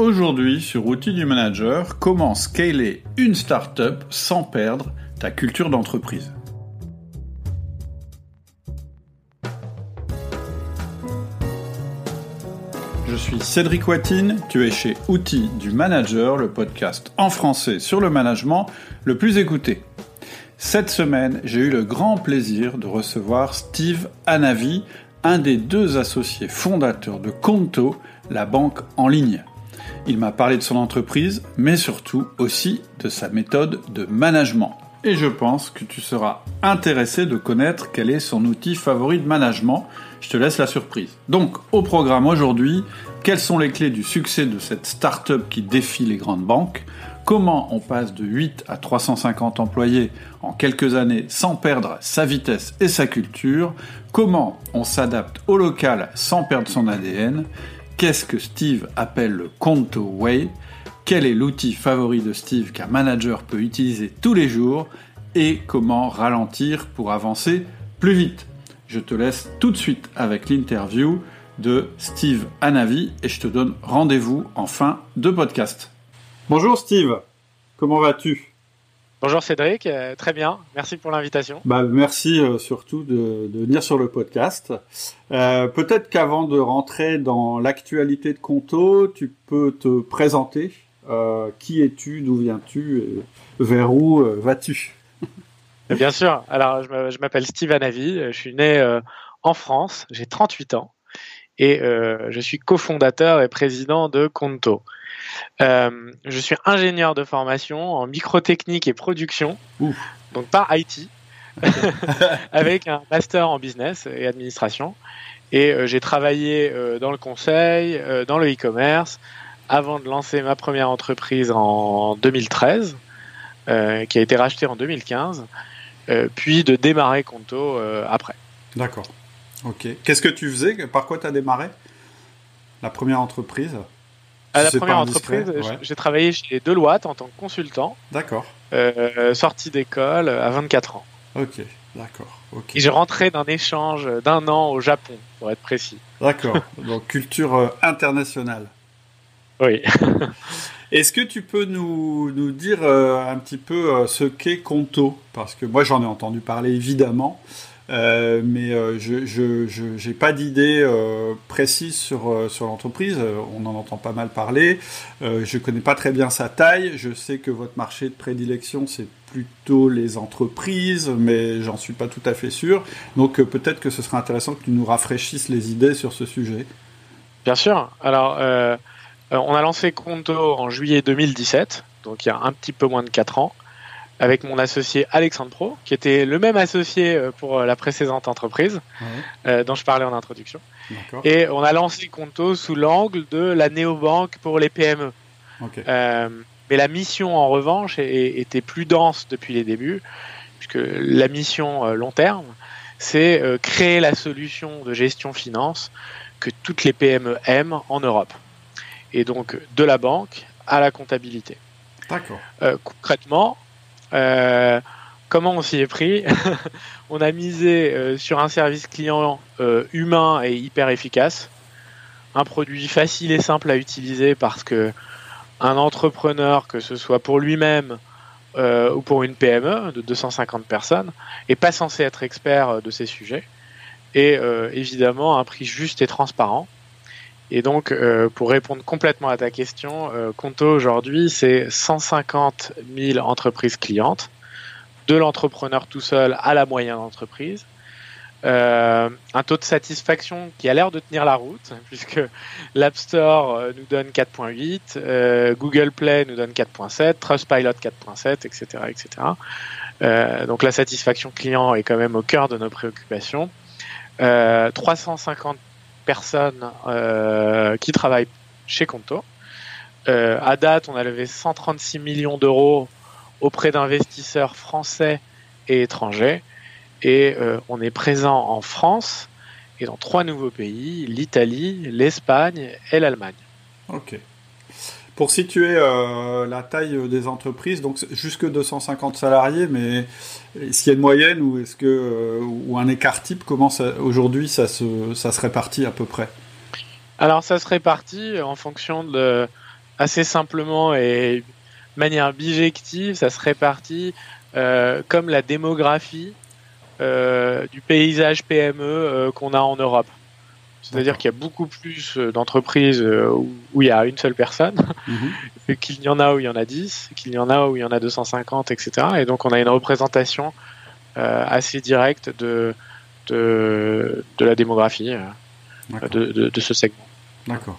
Aujourd'hui, sur Outils du Manager, comment scaler une startup sans perdre ta culture d'entreprise. Je suis Cédric Watine, tu es chez Outils du Manager, le podcast en français sur le management le plus écouté. Cette semaine, j'ai eu le grand plaisir de recevoir Steve Anavi, un des deux associés fondateurs de Conto, la banque en ligne. Il m'a parlé de son entreprise, mais surtout aussi de sa méthode de management. Et je pense que tu seras intéressé de connaître quel est son outil favori de management. Je te laisse la surprise. Donc, au programme aujourd'hui, quelles sont les clés du succès de cette start-up qui défie les grandes banques? Comment on passe de 8 à 350 employés en quelques années sans perdre sa vitesse et sa culture? Comment on s'adapte au local sans perdre son ADN Qu'est-ce que Steve appelle le Conto Way? Quel est l'outil favori de Steve qu'un manager peut utiliser tous les jours? Et comment ralentir pour avancer plus vite? Je te laisse tout de suite avec l'interview de Steve Anavi et je te donne rendez-vous en fin de podcast. Bonjour Steve, comment vas-tu? Bonjour Cédric, euh, très bien, merci pour l'invitation. Bah, merci euh, surtout de, venir sur le podcast. Euh, peut-être qu'avant de rentrer dans l'actualité de Conto, tu peux te présenter. qui es-tu, d'où viens-tu, vers où vas-tu? Bien sûr, alors je m'appelle Steve Anavi, je suis né en France, j'ai 38 ans et je suis cofondateur et président de Conto. Euh, je suis ingénieur de formation en microtechnique et production, donc pas IT, avec un master en business et administration. Et euh, j'ai travaillé euh, dans le conseil, dans le e-commerce, avant de lancer ma première entreprise en 2013, qui a été rachetée en 2015, puis de démarrer Conto après. D'accord. Ok. Qu'est-ce que tu faisais? Par quoi tu as démarré? La première entreprise? À la première entreprise, j'ai travaillé chez Deloitte en tant que consultant. D'accord. Euh, sorti d'école à 24 ans. Ok, d'accord. Et j'ai rentré d'un échange d'un an au Japon, pour être précis. D'accord. Donc culture euh, internationale. Oui. Est-ce que tu peux nous, nous dire euh, un petit peu ce qu'est Conto? Parce que moi j'en ai entendu parler évidemment. Euh, mais euh, je n'ai pas d'idée euh, précise sur, sur l'entreprise. On en entend pas mal parler. je ne connais pas très bien sa taille. Je sais que votre marché de prédilection, c'est plutôt les entreprises, mais j'en suis pas tout à fait sûr. Donc peut-être que ce serait intéressant que tu nous rafraîchisses les idées sur ce sujet. Bien sûr. Alors, on a lancé Conto en juillet 2017, donc il y a un petit peu moins de 4 ans avec mon associé Alexandre Pro, qui était le même associé euh, pour euh, la précédente entreprise euh, dont je parlais en introduction. Et on a lancé Conto sous l'angle de la néobanque pour les PME. mais la mission, en revanche, était plus dense depuis les débuts, puisque la mission long terme, c'est créer la solution de gestion finance que toutes les PME aiment en Europe. Et donc, de la banque à la comptabilité. D'accord. concrètement, euh, comment on s'y est pris On a misé euh, sur un service client euh, humain et hyper efficace, un produit facile et simple à utiliser parce que un entrepreneur, que ce soit pour lui-même ou pour une PME de 250 personnes, est pas censé être expert de ces sujets. Et évidemment, un prix juste et transparent. Et donc, pour répondre complètement à ta question, Conto aujourd'hui, c'est 150 000 entreprises clientes de l'entrepreneur tout seul à la moyenne entreprise. Euh, un taux de satisfaction qui a l'air de tenir la route, puisque l'App Store euh, nous donne 4.8, euh, Google Play nous donne 4.7, Trustpilot 4.7, etc. etc. donc la satisfaction client est quand même au cœur de nos préoccupations. 350 personnes qui travaillent chez Conto. à date, on a levé 136 millions d'euros auprès d'investisseurs français et étrangers. Et euh, on est présent en France et dans trois nouveaux pays, l'Italie, l'Espagne et l'Allemagne. Ok. Pour situer euh, la taille des entreprises, donc jusque 250 salariés, mais est-ce qu'il y a une moyenne ou est-ce que euh, ou un écart type Comment aujourd'hui ça se, ça se répartit à peu près? Alors ça se répartit en fonction de assez simplement et de manière bijective, ça se répartit comme la démographie du paysage PME qu'on a en Europe. C'est-à-dire qu'il y a beaucoup plus d'entreprises où, il y a une seule personne mhm. qu'il y en a où il y en a 10, qu'il y en a où il y en a 250, etc. Et donc on a une représentation assez directe de, de, la démographie de, ce segment. D'accord.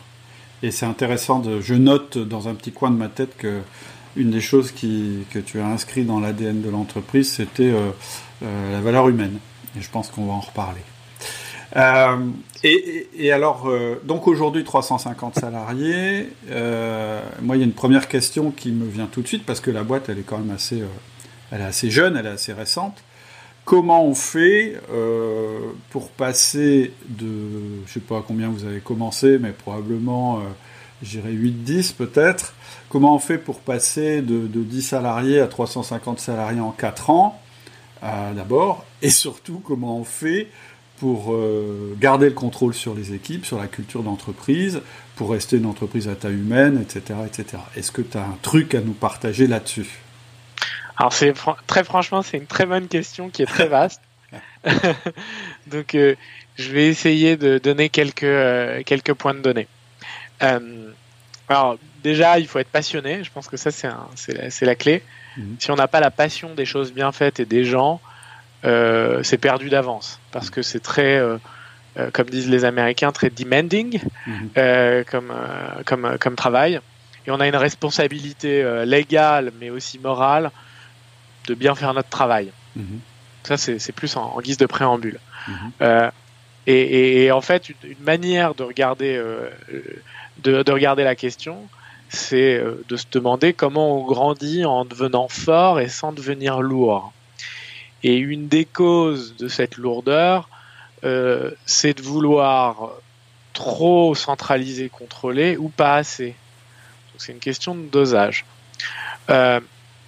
Et c'est intéressant, de, je note dans un petit coin de ma tête que une des choses qui, que tu as inscrit dans l'ADN de l'entreprise, c'était euh, euh, la valeur humaine. Et je pense qu'on va en reparler. Euh, et, alors, donc aujourd'hui 350 salariés. moi, il y a une première question qui me vient tout de suite parce que la boîte, elle est quand même assez, elle est assez jeune, elle est assez récente. Comment on fait euh, pour passer de, je sais pas combien vous avez commencé, mais probablement, euh, j'irai 8-10 peut-être, comment on fait pour passer de, 10 salariés à 350 salariés en 4 ans, euh, d'abord, et surtout comment on fait pour garder le contrôle sur les équipes, sur la culture d'entreprise, pour rester une entreprise à taille humaine, etc. etc. Est-ce que tu as un truc à nous partager là-dessus? Alors c'est très franchement, c'est une très bonne question qui est très vaste. Donc euh, je vais essayer de donner quelques euh, quelques points de données. Euh, alors déjà, il faut être passionné. Je pense que ça c'est c'est la, clé. Mhm. Si on n'a pas la passion des choses bien faites et des gens, c'est perdu d'avance parce que c'est très comme disent les Américains, très demanding mhm. comme, comme, comme travail. Et on a une responsabilité légale, mais aussi morale, de bien faire notre travail. Mhm. Ça, c'est plus en, guise de préambule. Mhm. Euh, et, en fait, une, manière de regarder, euh, de, regarder la question, c'est euh, de se demander comment on grandit en devenant fort et sans devenir lourd. Et une des causes de cette lourdeur, c'est de vouloir trop centraliser, contrôler ou pas assez. C'est une question de dosage.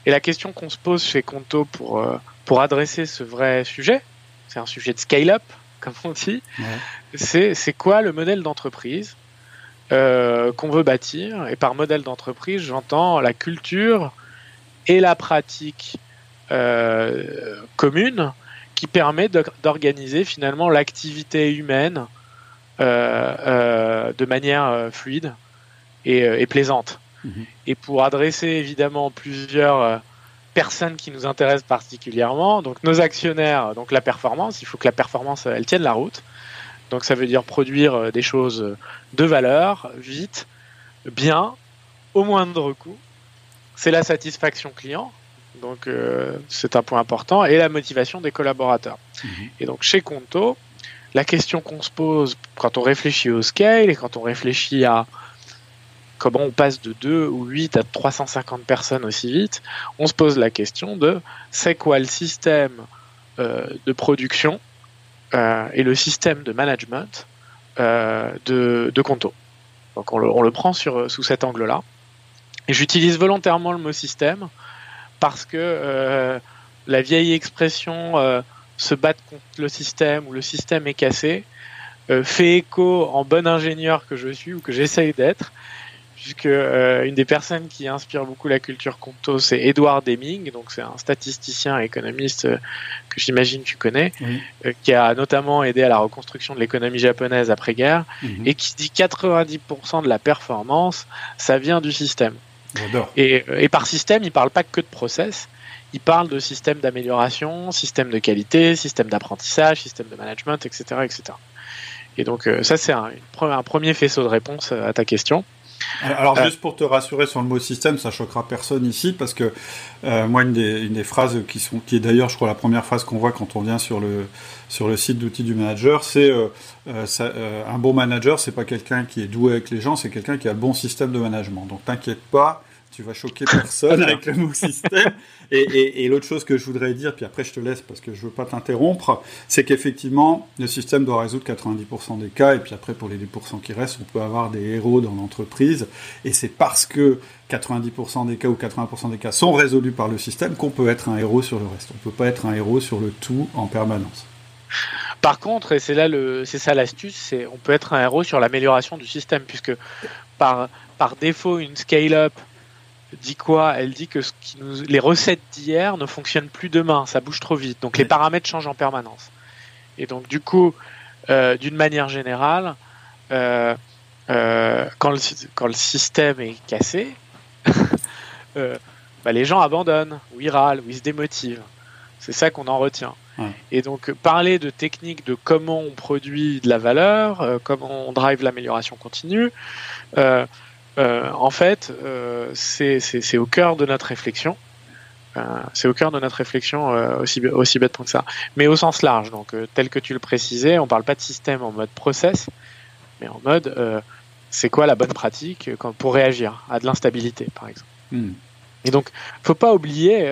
Et la question qu'on se pose chez Conto pour, euh, pour adresser ce vrai sujet, c'est un sujet de scale-up, comme on dit, c'est, c'est quoi le modèle d'entreprise euh, qu'on veut bâtir? Et par modèle d'entreprise, j'entends la culture et la pratique euh, commune qui permet d'organiser finalement l'activité humaine de manière fluide et plaisante. Mhm. Et pour adresser évidemment plusieurs euh, personnes qui nous intéressent particulièrement, donc nos actionnaires, donc la performance, il faut que la performance elle tienne la route. Donc ça veut dire produire euh, des choses de valeur, vite, bien, au moindre coût. C'est la satisfaction client, donc euh, c'est un point important, et la motivation des collaborateurs. Mhm. Et donc chez Conto, la question qu'on se pose quand on réfléchit au scale et quand on réfléchit à comment on passe de 2 ou 8 à 350 personnes aussi vite, on se pose la question de c'est quoi le système euh, de production euh, et le système de management de, de, Conto. Donc on le, prend sur, sous cet angle-là. Et j'utilise volontairement le mot système parce que la vieille expression se battre contre le système ou le système est cassé fait écho en bon ingénieur que je suis ou que j'essaye d'être puisque euh, une des personnes qui inspire beaucoup la culture Conto, c'est Edward Deming, donc c'est un statisticien et économiste euh, que j'imagine tu connais, euh, qui a notamment aidé à la reconstruction de l'économie japonaise après-guerre, mhm. et qui dit 90% de la performance, ça vient du système. Et, par système, il parle pas que de process, il parle de système d'amélioration, système de qualité, système d'apprentissage, système de management, etc., etc. Et donc ça, c'est un, un premier faisceau de réponse à ta question. Alors euh. juste pour te rassurer sur le mot système, ça choquera personne ici parce que euh, moi une des, une des, phrases qui sont qui est d'ailleurs je crois la première phrase qu'on voit quand on vient sur le sur le site d'outils du manager, c'est euh, un bon manager, c'est pas quelqu'un qui est doué avec les gens, c'est quelqu'un qui a le bon système de management. Donc t'inquiète pas, tu vas choquer personne avec le mot système. Et, l'autre chose que je voudrais dire, puis après je te laisse parce que je veux pas t'interrompre, c'est qu'effectivement, le système doit résoudre 90% des cas, et puis après, pour les 10% qui restent, on peut avoir des héros dans l'entreprise, et c'est parce que 90% des cas ou 80% des cas sont résolus par le système qu'on peut être un héros sur le reste. On peut pas être un héros sur le tout en permanence. Par contre, et c'est là le, c'est ça l'astuce, c'est on peut être un héros sur l'amélioration du système, puisque par, par défaut, une scale-up dit quoi? Elle dit que ce qui nous, les recettes d'hier ne fonctionnent plus demain, ça bouge trop vite. Donc les paramètres changent en permanence. Et donc du coup, euh, d'une manière générale, euh, euh, quand, le, quand le système est cassé, bah, les gens abandonnent, ou ils râlent, ou ils se démotivent. C'est ça qu'on en retient. Et donc parler de techniques de comment on produit de la valeur, comment on drive l'amélioration continue, en fait, euh, c'est au cœur de notre réflexion. Euh, c'est au cœur de notre réflexion aussi, aussi bêtement que ça. Mais au sens large, donc tel que tu le précisais, on parle pas de système en mode process, mais en mode c'est quoi la bonne pratique pour réagir à de l'instabilité, par exemple. Hmm. Et donc, faut pas oublier,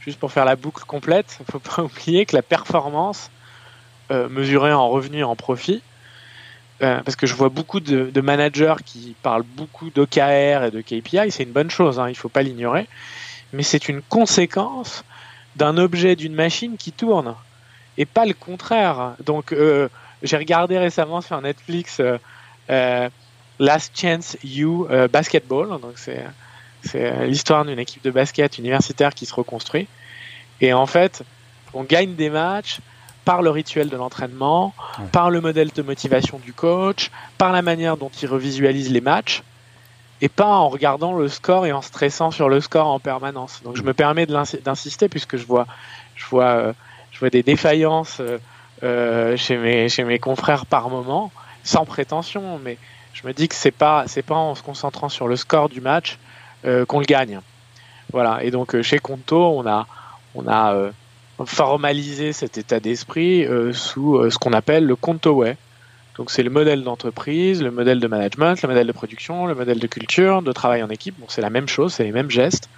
juste pour faire la boucle complète, faut pas oublier que la performance mesurée en revenus, en profit, euh, parce que je vois beaucoup de, managers qui parlent beaucoup d'OKR et de KPI, c'est une bonne chose, hein, il ne faut pas l'ignorer, mais c'est une conséquence d'un objet, d'une machine qui tourne, et pas le contraire. Donc, euh, j'ai regardé récemment sur Netflix euh, Last Chance You Basketball, donc c'est l'histoire d'une équipe de basket universitaire qui se reconstruit, et en fait, on gagne des matchs par le rituel de l'entraînement, par le modèle de motivation du coach, par la manière dont il revisualise les matchs, et pas en regardant le score et en stressant sur le score en permanence. Donc je me permets d'insister puisque je vois, je vois, euh, je vois des défaillances euh, euh, chez mes chez mes confrères par moment, sans prétention, mais je me dis que c'est pas c'est pas en se concentrant sur le score du match qu'on le gagne. Voilà. Et donc chez Conto, on a on a formaliser cet état d'esprit euh, sous euh, ce qu'on appelle le Contoway. Donc c'est le modèle d'entreprise, le modèle de management, le modèle de production, le modèle de culture, de travail en équipe. Bon, c'est la même chose, c'est les mêmes gestes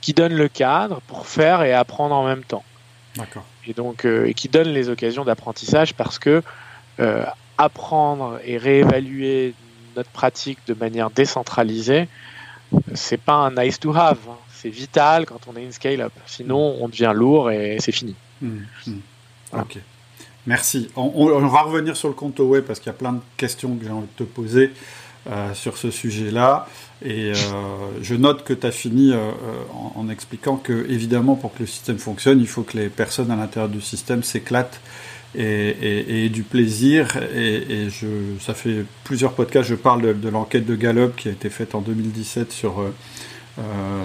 qui donnent le cadre pour faire et apprendre en même temps. D'accord. Et donc euh, et qui donnent les occasions d'apprentissage parce que apprendre et réévaluer notre pratique de manière décentralisée, c'est pas un nice to have. Hein c'est vital quand on est une scale-up. Sinon, on devient lourd et c'est fini. Hmm, hmm. Ok. Merci. On, va revenir sur le compte web parce qu'il y a plein de questions que j'ai envie de te poser euh, sur ce sujet-là. Et euh, je note que tu as fini euh, en, expliquant que, évidemment, pour que le système fonctionne, il faut que les personnes à l'intérieur du système s'éclatent et, aient du plaisir. Et, je, ça fait plusieurs podcasts, je parle de, de l'enquête de Gallup qui a été faite en 2017 sur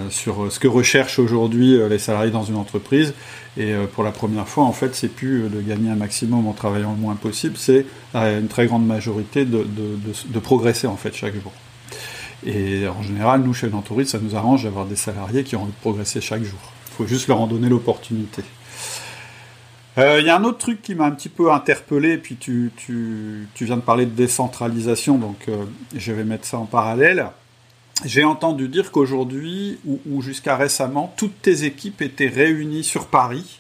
sur ce que recherchent aujourd'hui euh, les salariés dans une entreprise. Et euh, pour la première fois, en fait, c'est plus de gagner un maximum en travaillant le moins possible, c'est une très grande majorité de, progresser en fait chaque jour. Et en général, nous, chez l'entreprise, ça nous arrange d'avoir des salariés qui ont envie de progresser chaque jour. Il faut juste leur en donner l'opportunité. Il y a un autre truc qui m'a un petit peu interpellé, puis tu, viens de parler de décentralisation, donc je vais mettre ça en parallèle j'ai entendu dire qu'aujourd'hui, ou, jusqu'à récemment, toutes tes équipes étaient réunies sur Paris,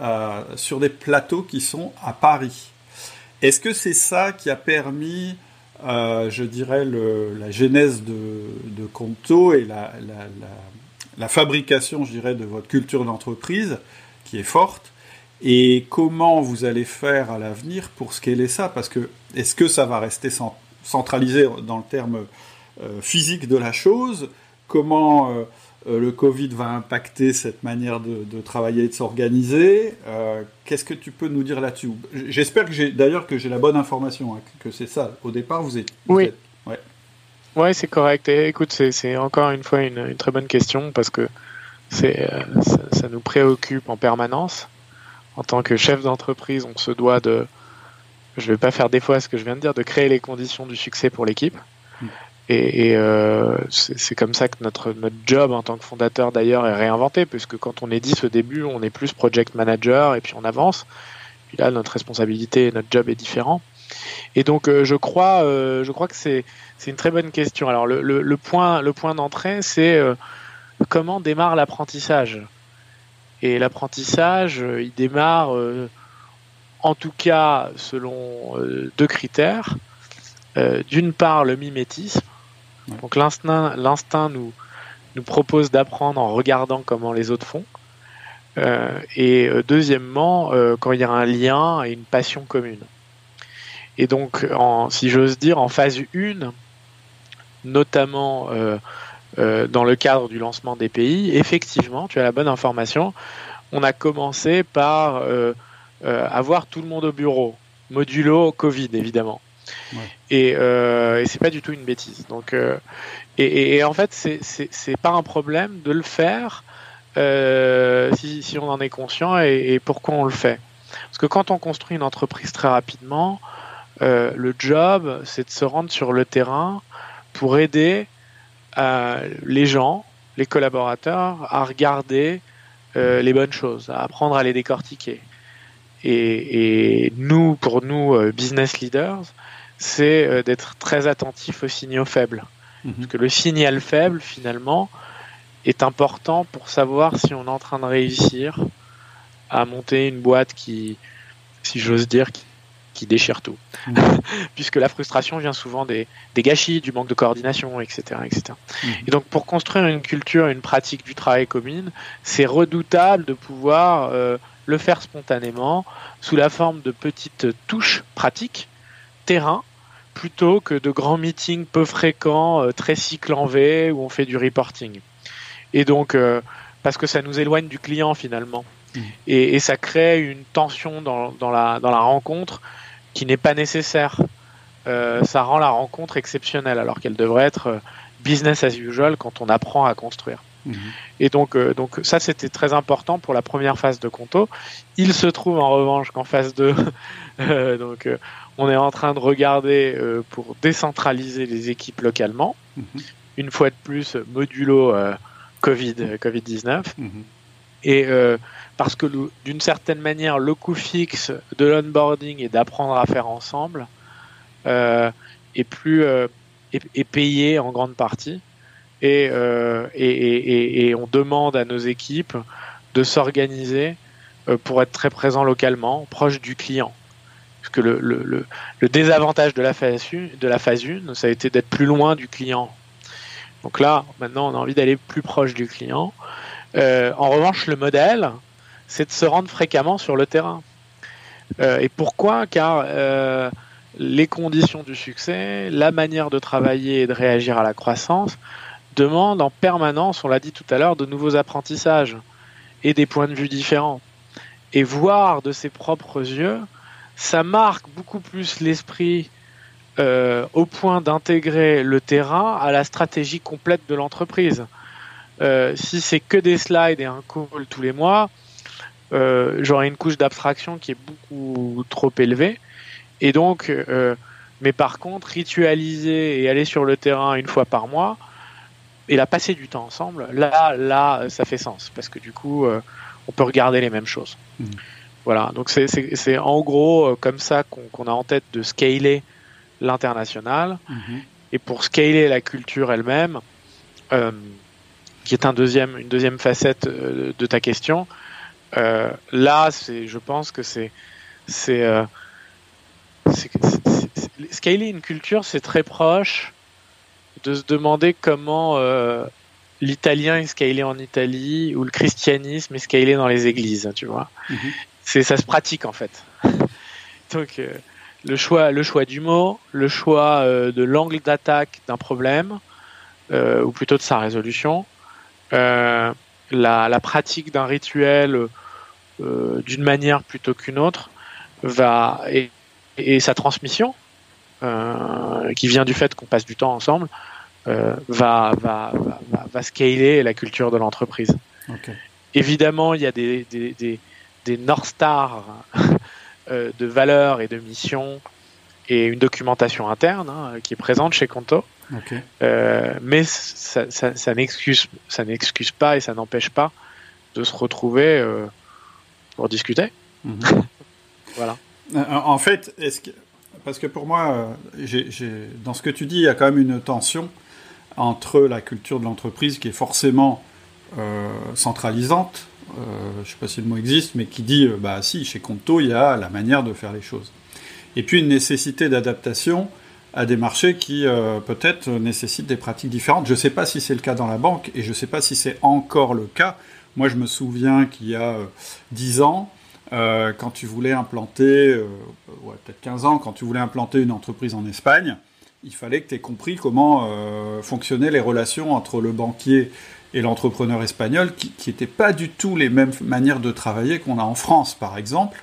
euh, sur des plateaux qui sont à Paris. Est-ce que c'est ça qui a permis, euh, je dirais, la genèse de, de Conto et la, la, fabrication, je dirais, de votre culture d'entreprise, qui est forte et comment vous allez faire à l'avenir pour scaler ça? Parce que est-ce que ça va rester centralisé dans le terme physique de la chose, comment euh, euh, le Covid va impacter cette manière de, travailler et de s'organiser. Qu'est-ce que tu peux nous dire là-dessus? J'espère que j'ai d'ailleurs que j'ai la bonne information, hein, que c'est ça. Au départ, vous êtes. oui. Ouais. c'est correct. Et écoute, c'est encore une fois une, très bonne question parce que c'est ça, ça, nous préoccupe en permanence. En tant que chef d'entreprise, on se doit de, je vais pas faire défaut à ce que je viens de dire, de créer les conditions du succès pour l'équipe. Et, euh, c'est comme ça que notre, notre job en tant que fondateur d'ailleurs est réinventé, puisque quand on est 10 au début, on est plus project manager et puis on avance. Puis là, notre responsabilité et notre job est différent. Et donc, euh, je crois, euh, je crois que c'est une très bonne question. Alors, le, le, point le point d'entrée, c'est comment démarre l'apprentissage? Et l'apprentissage, il démarre, en tout cas, selon deux critères. D'une part, le mimétisme donc l'instinct, nous, propose d'apprendre en regardant comment les autres font. Euh, et euh, deuxièmement, euh, quand il y a un lien et une passion commune. Et donc, si j'ose dire, en phase 1, notamment dans le cadre du lancement des pays, effectivement, tu as la bonne information, on a commencé par avoir tout le monde au bureau, modulo Covid évidemment. Et, euh, et c'est pas du tout une bêtise. Donc, euh, et, en fait, c'est pas un problème de le faire euh, si, on en est conscient et, pourquoi on le fait. Parce que quand on construit une entreprise très rapidement, euh, le job, c'est de se rendre sur le terrain pour aider les gens, les collaborateurs, à regarder les bonnes choses, à apprendre à les décortiquer. Et, nous, pour nous, business leaders, c'est euh, d'être très attentif aux signaux faibles. Mhm. Parce que le signal faible, finalement, est important pour savoir si on est en train de réussir à monter une boîte qui, si j'ose dire, qui, déchire tout. Mhm. Puisque la frustration vient souvent des, des, gâchis, du manque de coordination, etc. etc. Mhm. Et donc pour construire une culture, une pratique du travail commune, c'est redoutable de pouvoir euh, le faire spontanément sous la forme de petites touches pratiques terrain plutôt que de grands meetings peu fréquents, euh, très cycle en V, où on fait du reporting. Et donc, euh, parce que ça nous éloigne du client finalement. Mmh. Et, et, ça crée une tension dans, dans, la, dans la rencontre qui n'est pas nécessaire. Euh, ça rend la rencontre exceptionnelle alors qu'elle devrait être business as usual quand on apprend à construire. Mmh. Et donc, euh, donc ça, c'était très important pour la première phase de Conto. Il se trouve en revanche qu'en phase 2, euh, donc, on est en train de regarder euh, pour décentraliser les équipes localement. Mm -hmm. Une fois de plus, modulo Covid, Covid-19. Mm -hmm. Et parce que d'une certaine manière, le coût fixe de l'onboarding et d'apprendre à faire ensemble est plus est, est, payé en grande partie. Et, et, et, et, on demande à nos équipes de s'organiser pour être très présents localement, proche du client parce que le, désavantage de la, phase, de la phase 1, ça a été d'être plus loin du client. Donc là, maintenant, on a envie d'aller plus proche du client. Euh, en revanche, le modèle, c'est de se rendre fréquemment sur le terrain. Euh, et pourquoi? Car euh, les conditions du succès, la manière de travailler et de réagir à la croissance demandent en permanence, on l'a dit tout à l'heure, de nouveaux apprentissages et des points de vue différents. Et voir de ses propres yeux ça marque beaucoup plus l'esprit euh, au point d'intégrer le terrain à la stratégie complète de l'entreprise. Euh, si c'est que des slides et un call tous les mois, euh, j'aurai une couche d'abstraction qui est beaucoup trop élevée. Et donc, euh, mais par contre, ritualiser et aller sur le terrain une fois par mois et la passer du temps ensemble, là, là, ça fait sens parce que du coup, euh, on peut regarder les mêmes choses. Mmh. Voilà, donc c'est en gros euh, comme ça qu'on qu a en tête de scaler l'international. -hmm. Et pour scaler la culture elle-même, euh, qui est un deuxième, une deuxième facette euh, de ta question, euh, là, je pense que c'est euh, scaler une culture, c'est très proche de se demander comment l'italien est scalé en Italie ou le christianisme est scalé dans les églises, tu vois. -hmm c'est ça se pratique en fait. Donc euh, le choix, le choix du mot, le choix euh, de l'angle d'attaque d'un problème, euh, ou plutôt de sa résolution, la, la, pratique d'un rituel d'une manière plutôt qu'une autre, va et, et sa transmission, qui vient du fait qu'on passe du temps ensemble, va, va, va, va, scaler la culture de l'entreprise. Okay. Évidemment, il y a des, des, des des North Stars euh, de valeurs et de missions et une documentation interne hein, qui est présente chez Conto. Okay. Euh, mais ça, ça, ça n'excuse pas et ça n'empêche pas de se retrouver euh, pour discuter. Mm -hmm. voilà. En fait, est-ce que parce que pour moi, j ai, j ai, dans ce que tu dis, il y a quand même une tension entre la culture de l'entreprise qui est forcément euh, centralisante euh, je ne sais pas si le mot existe, mais qui dit, euh, bah si, chez Conto, il y a la manière de faire les choses. Et puis une nécessité d'adaptation à des marchés qui euh, peut-être nécessitent des pratiques différentes. Je ne sais pas si c'est le cas dans la banque, et je ne sais pas si c'est encore le cas. Moi, je me souviens qu'il y a dix ans, euh, quand tu voulais implanter, ouais, peut-être 15 ans, quand tu voulais implanter une entreprise en Espagne, il fallait que tu aies compris comment fonctionnaient les relations entre le banquier et l'entrepreneur espagnol, qui n'étaient pas du tout les mêmes manières de travailler qu'on a en France, par exemple.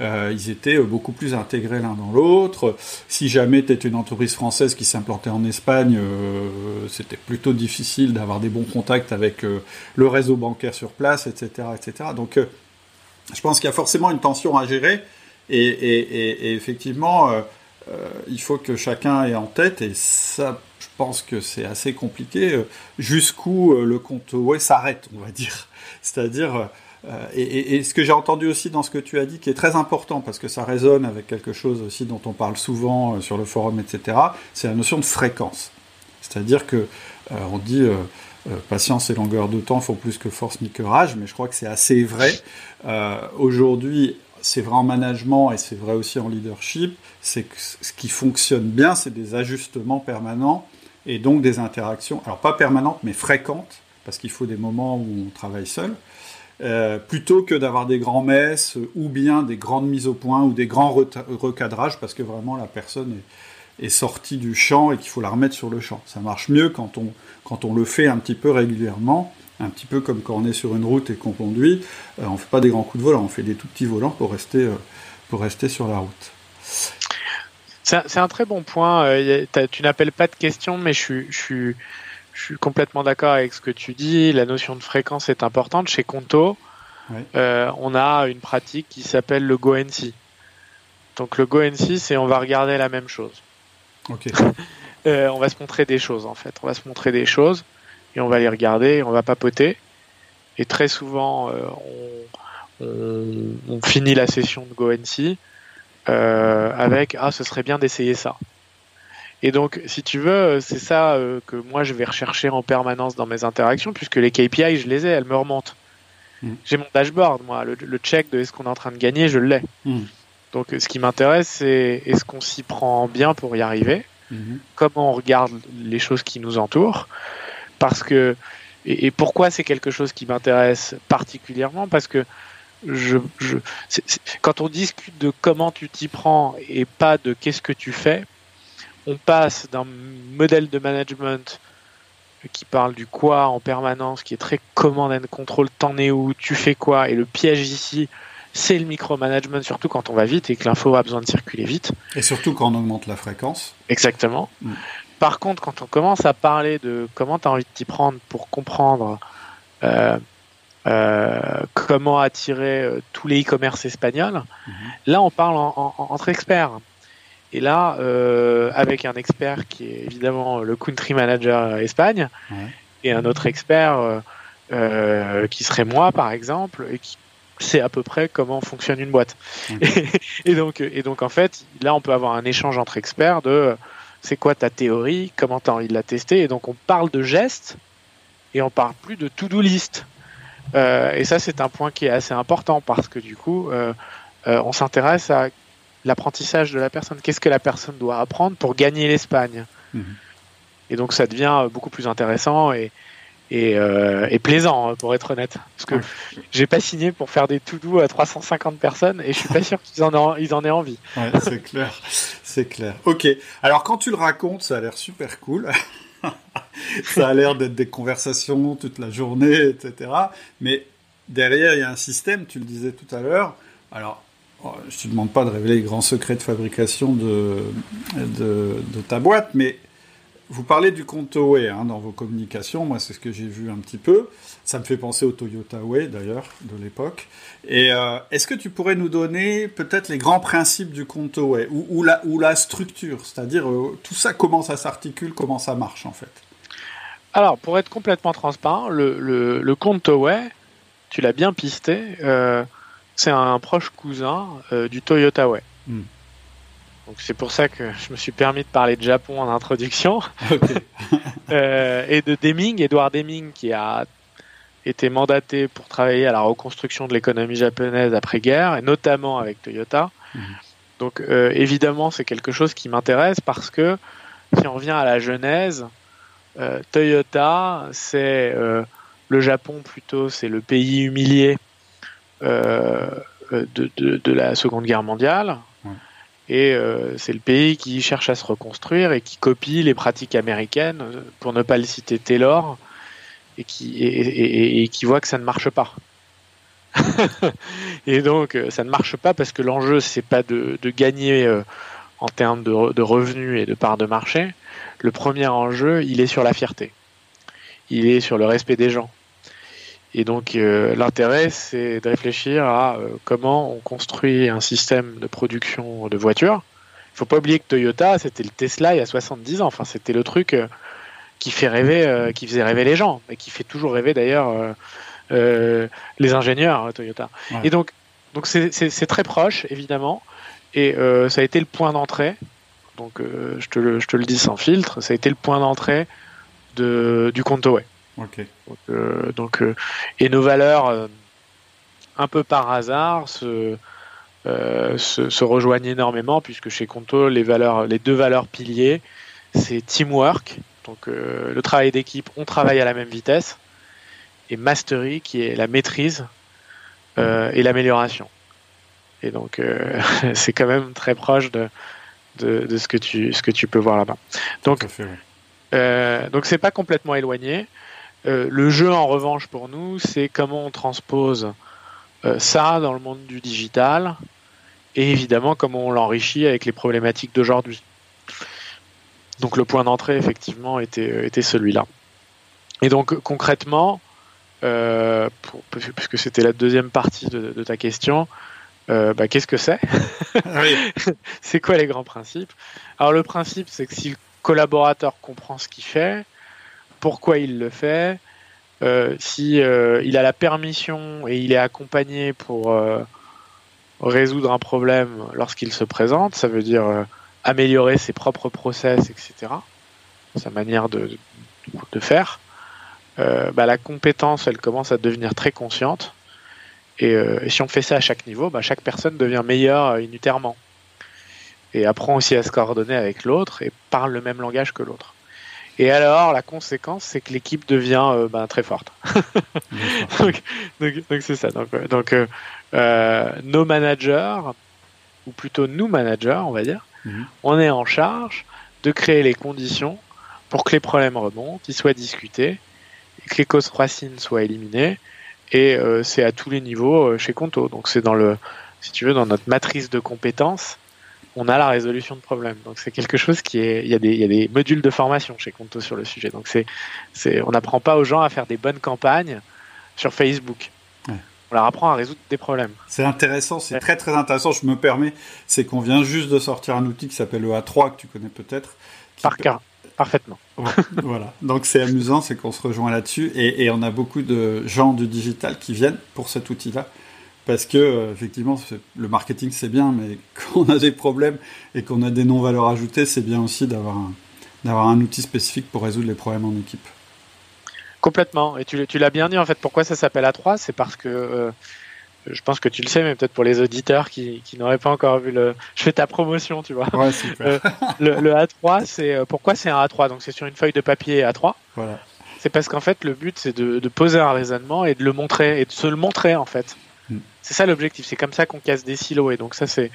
Euh, ils étaient beaucoup plus intégrés l'un dans l'autre. Si jamais tu une entreprise française qui s'implantait en Espagne, euh, c'était plutôt difficile d'avoir des bons contacts avec euh, le réseau bancaire sur place, etc. etc. Donc je pense qu'il y a forcément une tension à gérer et, effectivement, il faut que chacun ait en tête, et ça, je pense que c'est assez compliqué, jusqu'où le compte ouais, s'arrête, on va dire. C'est-à-dire, euh, et, ce que j'ai entendu aussi dans ce que tu as dit, qui est très important, parce que ça résonne avec quelque chose aussi dont on parle souvent euh, sur le forum, etc., c'est la notion de fréquence. C'est-à-dire que euh, on dit patience et longueur de temps font plus que force ni que rage, mais je crois que c'est assez vrai. Aujourd'hui, c'est vrai en management et c'est vrai aussi en leadership, c'est ce qui fonctionne bien, c'est des ajustements permanents et donc des interactions, alors pas permanentes, mais fréquentes, parce qu'il faut des moments où on travaille seul. Euh, plutôt que d'avoir des grands messes ou bien des grandes mises au point ou des grands recadrages parce que vraiment la personne est, sortie du champ et qu'il faut la remettre sur le champ. Ça marche mieux quand on, quand on le fait un petit peu régulièrement, un petit peu comme quand on est sur une route et qu'on conduit. Euh, on ne fait pas des grands coups de volant, on fait des tout petits volants pour rester, euh, pour rester sur la route. C'est un très bon point. tu n'appelles pas de questions, mais je suis je suis complètement d'accord avec ce que tu dis. La notion de fréquence est importante. Chez Conto, euh, on a une pratique qui s'appelle le GoNC. Donc le GoNC, c'est on va regarder la même chose. Euh, on va se montrer des choses en fait. On va se montrer des choses et on va les regarder, et on va papoter. Et très souvent, euh, on, finit la session de GoNC avec ah ce serait bien d'essayer ça. Et donc, si tu veux, c'est ça euh, que moi je vais rechercher en permanence dans mes interactions, puisque les KPI, je les ai, elles me remontent. Mm. J'ai mon dashboard, moi, le, check de est-ce qu'on est en train de gagner, je l'ai. Mm. Donc, ce qui m'intéresse, c'est est-ce qu'on s'y prend bien pour y arriver, mm-hmm. comment on regarde les choses qui nous entourent, parce que et, pourquoi c'est quelque chose qui m'intéresse particulièrement, parce que je, je quand on discute de comment tu t'y prends et pas de qu'est-ce que tu fais, on passe d'un modèle de management qui parle du quoi en permanence, qui est très command and control, t'en es où, tu fais quoi, et le piège ici, c'est le micromanagement, surtout quand on va vite et que l'info a besoin de circuler vite. Et surtout quand on augmente la fréquence. Exactement. Mm. Par contre, quand on commence à parler de comment tu as envie de t'y prendre pour comprendre euh, euh, comment attirer euh, tous les e-commerce espagnols, mm-hmm. là on parle entre experts. Et là, euh, avec un expert qui est évidemment le country manager Espagne, et un autre expert qui serait moi, par exemple, et qui sait à peu près comment fonctionne une boîte. Et, donc, et donc, en fait, là, on peut avoir un échange entre experts de c'est quoi ta théorie, comment tu as envie de la tester? Et donc, on parle de gestes et on parle plus de to-do list. et ça, c'est un point qui est assez important parce que du coup, on s'intéresse à l'apprentissage de la personne. Qu'est-ce que la personne doit apprendre pour gagner l'Espagne? Mhm. Et donc ça devient beaucoup plus intéressant et, et, euh, plaisant, hein, pour être honnête. Parce que j'ai pas signé pour faire des tout doux à 350 personnes et je suis pas sûr qu'ils en, ils en aient envie. c'est clair, c'est clair. Ok. Alors quand tu le racontes, ça a l'air super cool. ça a l'air d'être des conversations toute la journée, etc. Mais derrière, il y a un système, tu le disais tout à l'heure. Alors, Oh, je ne te demande pas de révéler les grands secrets de fabrication de, de, ta boîte, mais vous parlez du compte Way hein, dans vos communications. Moi, c'est ce que j'ai vu un petit peu. Ça me fait penser au Toyota Way, d'ailleurs, de l'époque. Et euh, est-ce que tu pourrais nous donner peut-être les grands principes du compte Way ou, ou, la, ou la structure? C'est-à-dire, euh, tout ça, comment ça s'articule, comment ça marche, en fait? Alors, pour être complètement transparent, le, le, le compte Way, tu l'as bien pisté. Euh, c'est un proche cousin du Toyota Way. Hmm. Donc c'est pour ça que je me suis permis de parler de Japon en introduction. euh, et de Deming, Edouard Deming, qui a été mandaté pour travailler à la reconstruction de l'économie japonaise après-guerre, et notamment avec Toyota. Hmm. Donc euh, évidemment, c'est quelque chose qui m'intéresse parce que si on revient à la genèse, euh, Toyota, c'est le Japon plutôt, c'est le pays humilié de, de, la Seconde Guerre mondiale. Et c'est le pays qui cherche à se reconstruire et qui copie les pratiques américaines, pour ne pas le citer Taylor, et qui, et, qui voit que ça ne marche pas. et donc ça ne marche pas parce que l'enjeu c'est pas de, gagner en termes de, revenus et de parts de marché. Le premier enjeu, il est sur la fierté. Il est sur le respect des gens. Et donc euh, l'intérêt, c'est de réfléchir à euh, comment on construit un système de production de voitures. Il faut pas oublier que Toyota, c'était le Tesla il y a 70 ans. Enfin, c'était le truc euh, qui fait rêver, qui faisait rêver les gens, et qui fait toujours rêver d'ailleurs les ingénieurs Toyota. Et donc, donc c'est très proche évidemment, et ça a été le point d'entrée. Donc, je te, le, je, te le, dis sans filtre, ça a été le point d'entrée du Contoway. Ok. Donc, euh, donc euh, et nos valeurs, euh, un peu par hasard, se, se, rejoignent énormément puisque chez Conto, les valeurs, les deux valeurs piliers, c'est teamwork, donc le travail d'équipe, on travaille à la même vitesse, et mastery qui est la maîtrise et l'amélioration. Et donc c'est quand même très proche de, de, de, ce que tu ce que tu peux voir là-bas. Donc donc c'est pas complètement éloigné. Euh, le jeu, en revanche, pour nous, c'est comment on transpose euh, ça dans le monde du digital et évidemment comment on l'enrichit avec les problématiques d'aujourd'hui. Donc le point d'entrée, effectivement, était, était celui-là. Et donc concrètement, puisque c'était la deuxième partie de, ta question, bah, qu'est-ce que c'est? C'est quoi les grands principes? Alors le principe, c'est que si le collaborateur comprend ce qu'il fait, pourquoi il le fait, euh, si euh, il a la permission et il est accompagné pour euh, résoudre un problème lorsqu'il se présente, ça veut dire améliorer ses propres process, etc. Sa manière de, faire. Bah, la compétence, elle commence à devenir très consciente. Et, si on fait ça à chaque niveau, bah, chaque personne devient meilleure unitairement. Et apprend aussi à se coordonner avec l'autre et parle le même langage que l'autre. Et alors, la conséquence, c'est que l'équipe devient euh, ben, très forte. donc, c'est ça. Donc, euh, donc euh, nos managers, ou plutôt nous managers, on va dire, mhm. on est en charge de créer les conditions pour que les problèmes remontent, ils soient discutés, et que les causes racines soient éliminées. Et c'est à tous les niveaux chez Conto. Donc c'est dans le, si tu veux, dans notre matrice de compétences on a la résolution de problèmes. Donc c'est quelque chose qui est, il y, a des, il y a des modules de formation chez Conto sur le sujet. Donc c'est, c'est, on n'apprend pas aux gens à faire des bonnes campagnes sur Facebook. On leur apprend à résoudre des problèmes. C'est intéressant, c'est très très intéressant. Je me permets, c'est qu'on vient juste de sortir un outil qui s'appelle le A3 que tu connais peut-être. Par cas, parfaitement. voilà. Donc c'est amusant, c'est qu'on se rejoint là-dessus et, et on a beaucoup de gens du digital qui viennent pour cet outil-là parce que euh, effectivement le marketing c'est bien, mais quand on a des problèmes et qu'on a des non-valeurs ajoutées, c'est bien aussi d'avoir un, d'avoir un outil spécifique pour résoudre les problèmes en équipe. Complètement. Et tu, tu l'as bien dit en fait. Pourquoi ça s'appelle A3 C'est parce que euh, je pense que tu le sais, mais peut-être pour les auditeurs qui, qui n'auraient pas encore vu le. Je fais ta promotion, tu vois. Ouais, super. Euh, le, le, A3, c'est pourquoi c'est un A3 Donc c'est sur une feuille de papier A3. Voilà. C'est parce qu'en fait le but c'est de, de, poser un raisonnement et de le montrer et de se le montrer en fait. C'est ça l'objectif, c'est comme ça qu'on casse des silos et donc ça c'est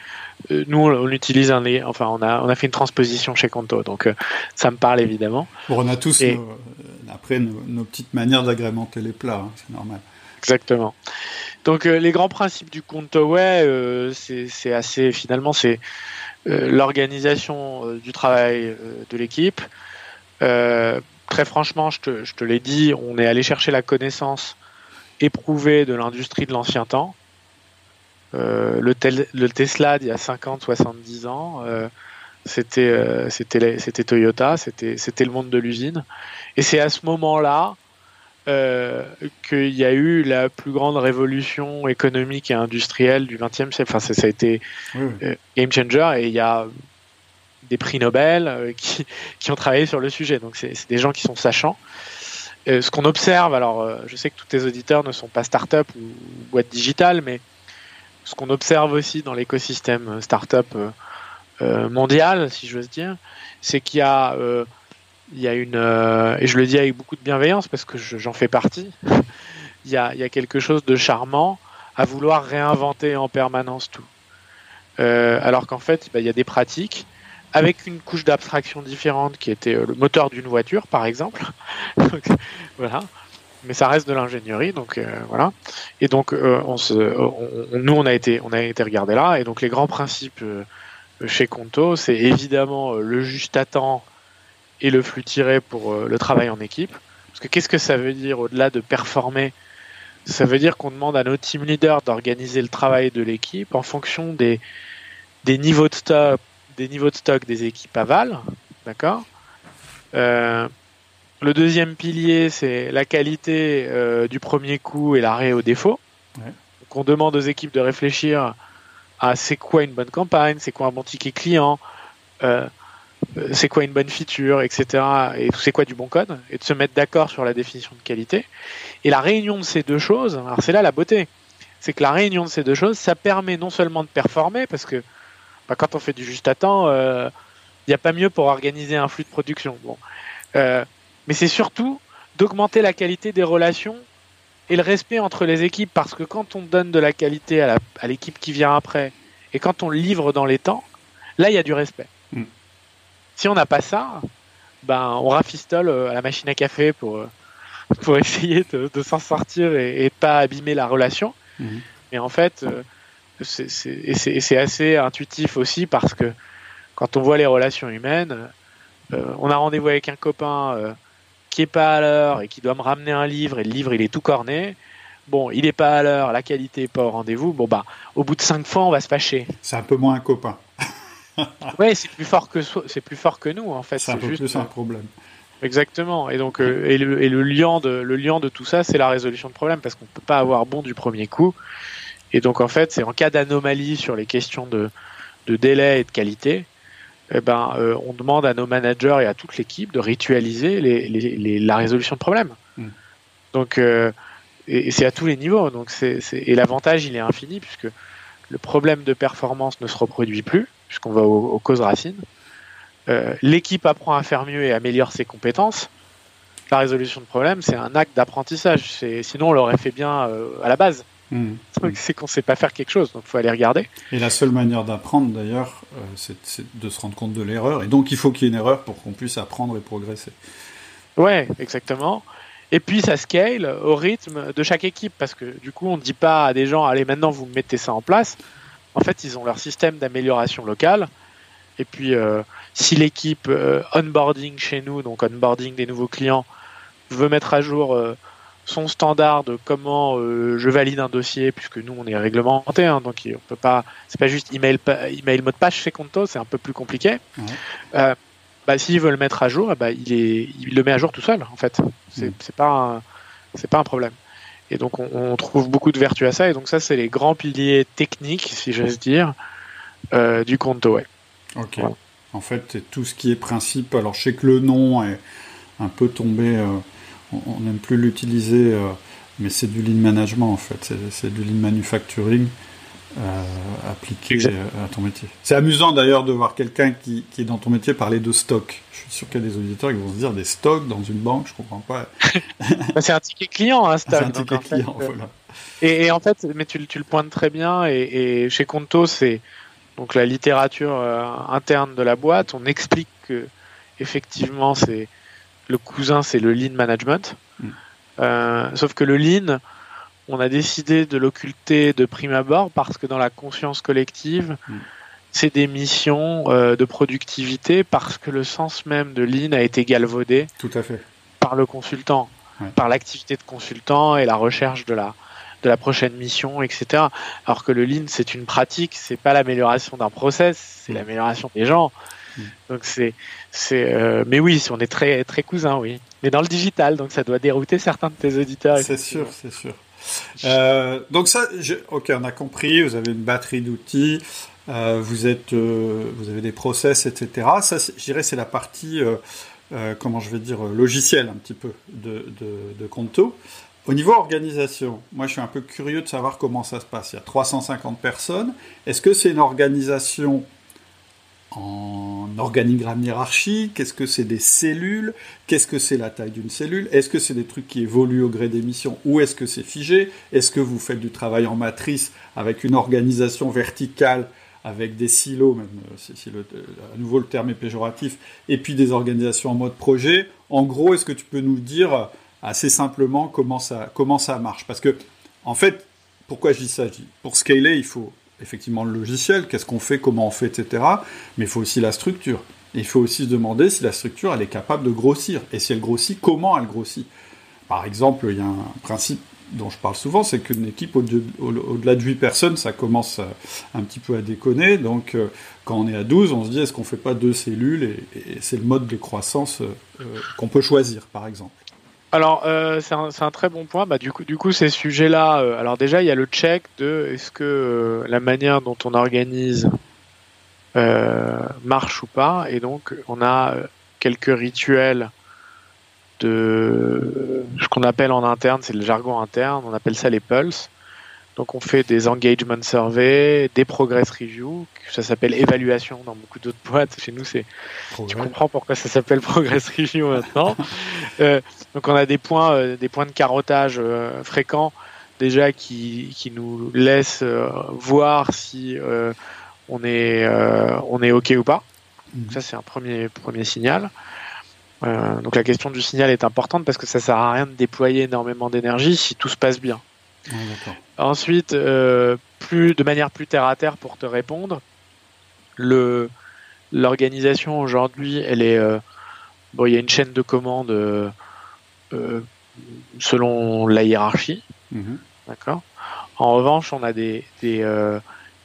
euh, nous on, utilise un enfin on a on a fait une transposition chez Conto donc euh, ça me parle évidemment. Bon, on a tous euh, après nos, petites manières d'agrémenter les plats, hein, c'est normal. Exactement. Donc les grands principes du Conto ouais c'est assez finalement c'est l'organisation du travail de l'équipe. très franchement, je te, je te l'ai dit, on est allé chercher la connaissance éprouvée de l'industrie de l'ancien temps. Euh, le, le, Tesla d'il y a 50, 70 ans, euh, c'était euh, c'était Toyota, c'était le monde de l'usine. Et c'est à ce moment-là qu'il y a eu la plus grande révolution économique et industrielle du XXe siècle. Enfin, ça, ça, a été game changer et il y a des prix Nobel qui, qui ont travaillé sur le sujet. Donc, c'est des gens qui sont sachants. ce qu'on observe, alors je sais que tous tes auditeurs ne sont pas start-up ou, ou boîte digitale, mais ce qu'on observe aussi dans l'écosystème startup euh, euh, mondial, si j'ose dire, c'est qu'il y a, euh, il y a une, et je le dis avec beaucoup de bienveillance parce que j'en fais partie, il y, a, il y a quelque chose de charmant à vouloir réinventer en permanence tout. alors qu'en fait, bah, il y a des pratiques avec une couche d'abstraction différente qui était le moteur d'une voiture, par exemple. voilà. Mais ça reste de l'ingénierie, donc voilà. Et donc, on se, nous, on a été, on a été regardé là, et donc les grands principes chez Conto, c'est évidemment le juste à temps et le flux tiré pour le travail en équipe. Parce que qu'est-ce que ça veut dire au-delà de performer? Ça veut dire qu'on demande à nos team leaders d'organiser le travail de l'équipe en fonction des, des niveaux de stock, des niveaux de stock des équipes aval, d'accord? Euh, le deuxième pilier, c'est la qualité euh, du premier coup et l'arrêt au défaut. Donc on demande aux équipes de réfléchir à c'est quoi une bonne campagne, c'est quoi un bon ticket client, euh, euh, c'est quoi une bonne feature, etc. Et c'est quoi du bon code, et de se mettre d'accord sur la définition de qualité. Et la réunion de ces deux choses, alors c'est là la beauté, c'est que la réunion de ces deux choses, ça permet non seulement de performer, parce que bah, quand on fait du juste à temps, il euh, n'y a pas mieux pour organiser un flux de production. Bon. Euh, mais c'est surtout d'augmenter la qualité des relations et le respect entre les équipes, parce que quand on donne de la qualité à l'équipe qui vient après, et quand on livre dans les temps, là, il y a du respect. Mm. Si on n'a pas ça, ben on rafistole euh, à la machine à café pour euh, pour essayer de, s'en sortir et, et, pas abîmer la relation. Mhm. Mais en fait, euh, c'est assez intuitif aussi parce que quand on voit les relations humaines, on a rendez-vous avec un copain qui est pas à l'heure et qui doit me ramener un livre et le livre il est tout corné. Bon, il est pas à l'heure, la qualité est pas au rendez-vous. Bon bah, au bout de cinq fois, on va se fâcher. C'est un peu moins un copain. ouais, c'est plus fort que c'est plus fort que nous en fait. C'est juste plus un problème. Exactement. Et donc euh, et, le, et le lien de le lien de tout ça, c'est la résolution de problème parce qu'on peut pas avoir bon du premier coup. Et donc en fait, c'est en cas d'anomalie sur les questions de, de délai et de qualité, eh ben euh, on demande à nos managers et à toute l'équipe de ritualiser les, les, la résolution de problème. Mm. Donc euh, et, c'est à tous les niveaux. Donc c'est et l'avantage il est infini puisque le problème de performance ne se reproduit plus puisqu'on va aux, causes racines. Euh, l'équipe apprend à faire mieux et améliore ses compétences. La résolution de problème, c'est un acte d'apprentissage. Sinon, on l'aurait fait bien à la base. Mmh. C'est qu'on ne sait pas faire quelque chose, donc il faut aller regarder. Et la seule manière d'apprendre, d'ailleurs, euh, c'est de se rendre compte de l'erreur. Et donc, il faut qu'il y ait une erreur pour qu'on puisse apprendre et progresser. Ouais, exactement. Et puis, ça scale au rythme de chaque équipe, parce que du coup, on ne dit pas à des gens, allez, maintenant, vous mettez ça en place. En fait, ils ont leur système d'amélioration locale. Et puis, euh, si l'équipe euh, onboarding chez nous, donc onboarding des nouveaux clients, veut mettre à jour euh, son standard de comment je valide un dossier, puisque nous on est réglementé, hein, donc on peut pas, c'est pas juste email, email mot de passe chez Conto, c'est un peu plus compliqué. bah, s'il veut le mettre à jour, bah, il, est, il le met à jour tout seul, en fait. C'est mmh. pas, c'est pas un problème. Et donc on, trouve beaucoup de vertus à ça. Et donc ça, c'est les grands piliers techniques, si j'ose dire, euh, du Conto. Ouais. Ok. En fait, tout ce qui est principe. Alors je sais que le nom est un peu tombé. Euh, on n'aime plus l'utiliser, euh, mais c'est du lean management en fait. C'est du lean manufacturing. Euh, appliqué à ton métier. C'est amusant d'ailleurs de voir quelqu'un qui, qui, est dans ton métier parler de stock. Je suis sûr qu'il y a des auditeurs qui vont se dire des stocks dans une banque, je comprends pas. Bah, c'est un ticket client, un stock. C'est un ticket client, euh, voilà. Et, en fait, mais tu, tu le pointes très bien, et, et chez Conto, c'est donc la littérature euh, interne de la boîte. On explique que effectivement, c'est le cousin, c'est le lean management. Mm. Euh, sauf que le lean, on a décidé de l'occulter de prime abord parce que dans la conscience collective, mm. c'est des missions euh, de productivité parce que le sens même de Lean a été galvaudé Tout à fait. par le consultant, par l'activité de consultant et la recherche de la, de la prochaine mission, etc. Alors que le Lean, c'est une pratique, c'est pas l'amélioration d'un process, c'est mm. l'amélioration des gens. Mm. Donc c'est, c'est, euh, mais oui, on est très, très cousins, oui. Mais dans le digital, donc ça doit dérouter certains de tes auditeurs. C'est sûr, c'est sûr. Euh, donc ça, ok, on a compris. Vous avez une batterie d'outils. Euh, vous êtes, vous avez des process, etc. Ça, je dirais, c'est la partie, comment je vais dire, logicielle un petit peu de, de, de Conto. Au niveau organisation, moi je suis un peu curieux de savoir comment ça se passe. Il y a 350 personnes. Est-ce que c'est une organisation en organigramme hiérarchique Est-ce que c'est des cellules Qu'est-ce que c'est la taille d'une cellule Est-ce que c'est des trucs qui évoluent au gré des missions ou est-ce que c'est figé Est-ce que vous faites du travail en matrice avec une organisation verticale avec des silos, même si, à nouveau le terme est péjoratif, et puis des organisations en mode projet. En gros, est-ce que tu peux nous dire assez simplement comment ça, comment ça marche? Parce que, en fait, pourquoi je dis ça? Pour scaler, il faut effectivement le logiciel, qu'est-ce qu'on fait, comment on fait, etc. Mais il faut aussi la structure. Et il faut aussi se demander si la structure, elle est capable de grossir. Et si elle grossit, comment elle grossit. Par exemple, il y a un principe dont je parle souvent, c'est qu'une équipe au-delà de 8 personnes, ça commence un petit peu à déconner. Donc, euh, quand on est à 12, on se dit, est-ce qu'on ne fait pas deux cellules Et, c'est le mode de croissance euh, qu'on peut choisir, par exemple. Alors, euh, c'est un, très bon point. Bah, du coup, ces sujets-là, euh, alors déjà, il y a le check de est-ce que euh, la manière dont on organise marche ou pas. Et donc, on a quelques rituels de ce qu'on appelle en interne, c'est le jargon interne, on appelle ça les pulses. Donc on fait des engagement surveys, des progress reviews, ça s'appelle évaluation dans beaucoup d'autres boîtes. Chez nous, c'est tu comprends pourquoi ça s'appelle progress review maintenant. euh, donc on a des points, euh, des points de carottage euh, fréquents déjà qui, qui nous laissent voir si on est on est ok ou pas. Mhm. Ça c'est un premier premier signal. donc la question du signal est importante parce que ça sert à rien de déployer énormément d'énergie si tout se passe bien. Ensuite, euh, plus de manière plus terre à terre pour te répondre, le l'organisation aujourd'hui, elle est euh, bon, il y a une chaîne de commandes euh, selon la hiérarchie, mhm. d'accord. En revanche, on a des des,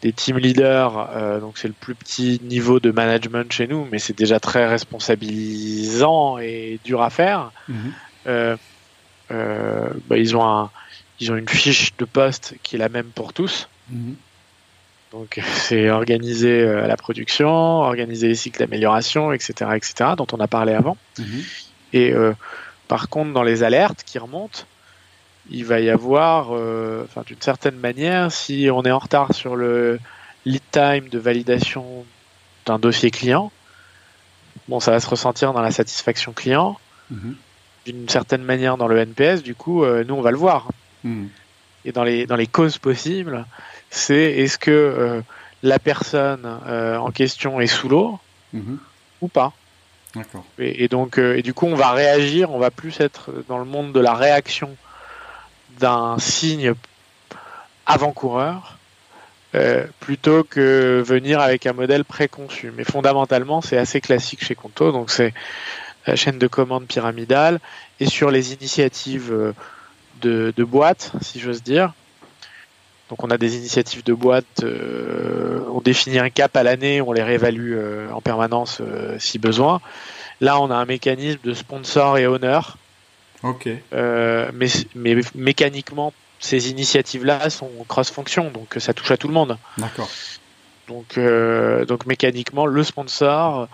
des team leaders, donc c'est le plus petit niveau de management chez nous, mais c'est déjà très responsabilisant et dur à faire. Mhm. Bah, ils ont un ils ont une fiche de poste qui est la même pour tous. Mhm. Donc c'est organiser euh, la production, organiser les cycles d'amélioration, etc., etc., dont on a parlé avant. Mhm. Et euh, par contre, dans les alertes qui remontent, il va y avoir, euh, d'une certaine manière, si on est en retard sur le lead time de validation d'un dossier client, bon, ça va se ressentir dans la satisfaction client. Mhm. D'une certaine manière dans le NPS, du coup, nous on va le voir. Et dans les, dans les causes possibles, c'est est-ce que euh, la personne euh, en question est sous l'eau mhm. ou pas. Et, et, donc, euh, et du coup, on va réagir, on va plus être dans le monde de la réaction d'un signe avant-coureur plutôt que venir avec un modèle préconçu. Mais fondamentalement, c'est assez classique chez Conto, donc c'est la chaîne de commande pyramidale et sur les initiatives de, boîtes, si j'ose dire. Donc on a des initiatives de boîtes, euh, on définit un cap à l'année, on les réévalue euh, en permanence euh, si besoin. Là, on a un mécanisme de sponsor et honneur. Ok. mais, mais mécaniquement, ces initiatives-là sont cross-fonction, donc ça touche à tout le monde. D'accord. Donc, donc mécaniquement, le sponsor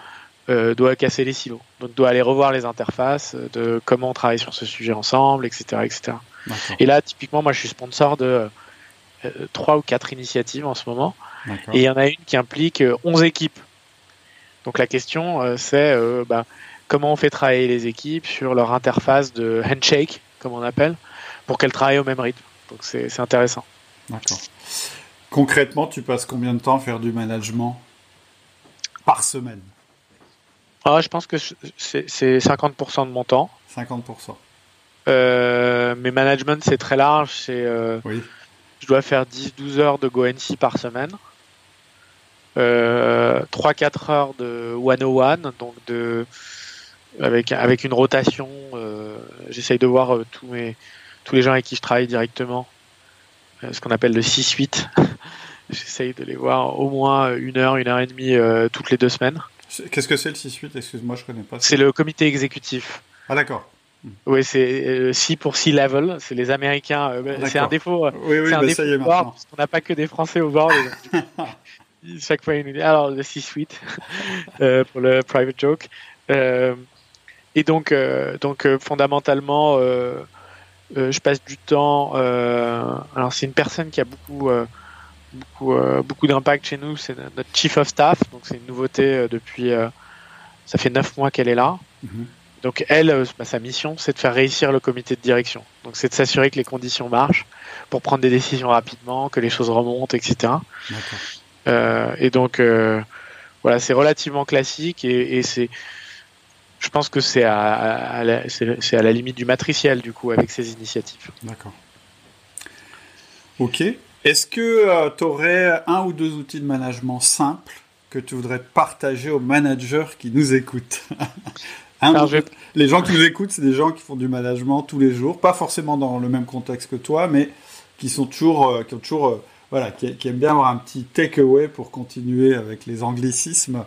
euh, doit casser les silos, donc doit aller revoir les interfaces, euh, de comment on travaille sur ce sujet ensemble, etc., etc. Et là, typiquement, moi, je suis sponsor de euh, trois ou quatre initiatives en ce moment, et il y en a une qui implique 11 équipes. Donc la question, c'est bah, comment on fait travailler les équipes sur leur interface de handshake, comme on appelle, pour qu'elles travaillent au même rythme. Donc c'est intéressant. D'accord. Concrètement, tu passes combien de temps à faire du management par semaine? Ah, je pense que c'est 50% de mon temps. 50%. Euh, mais management, c'est très large. C'est, euh, oui. Je dois faire 10-12 heures de GoNC par semaine. Euh, 3-4 heures de 101, donc de, avec, avec une rotation. Euh, j'essaye de voir euh, tous, mes, tous les gens avec qui je travaille directement, euh, ce qu'on appelle le 6-8. J'essaye de les voir au moins une heure, une heure et demie toutes les deux semaines. Qu'est-ce que c'est le 6-8 Excuse-moi, je connais pas. C'est le comité exécutif. Ah d'accord. Oui, c'est 6 euh, pour 6 level. C'est les Américains. Euh, c'est un défaut. Euh, oui, oui, un bah, défaut ça y est On n'a pas que des Français au bord. chaque fois, disent alors le 6-8 pour le private joke. et donc, donc fondamentalement, je passe du temps. alors, c'est une personne qui a beaucoup beaucoup, euh, beaucoup d'impact chez nous. C'est notre chief of staff, donc c'est une nouveauté euh, depuis. Euh, ça fait neuf mois qu'elle est là. Mhm. Donc elle, bah, sa mission, c'est de faire réussir le comité de direction. Donc c'est de s'assurer que les conditions marchent pour prendre des décisions rapidement, que les choses remontent, etc. et donc voilà, c'est relativement classique et, c'est, je pense que c'est à, c'est à la limite du matriciel du coup avec ces initiatives. D'accord. Ok. Est-ce que tu aurais un ou deux outils de management simples que tu voudrais partager aux managers qui nous écoutent Les gens qui nous écoutent, c'est des gens qui font du management tous les jours, pas forcément dans le même contexte que toi, mais qui sont toujours, euh, qui ont toujours, euh, voilà, qui, aiment bien avoir un petit takeaway pour continuer avec les anglicismes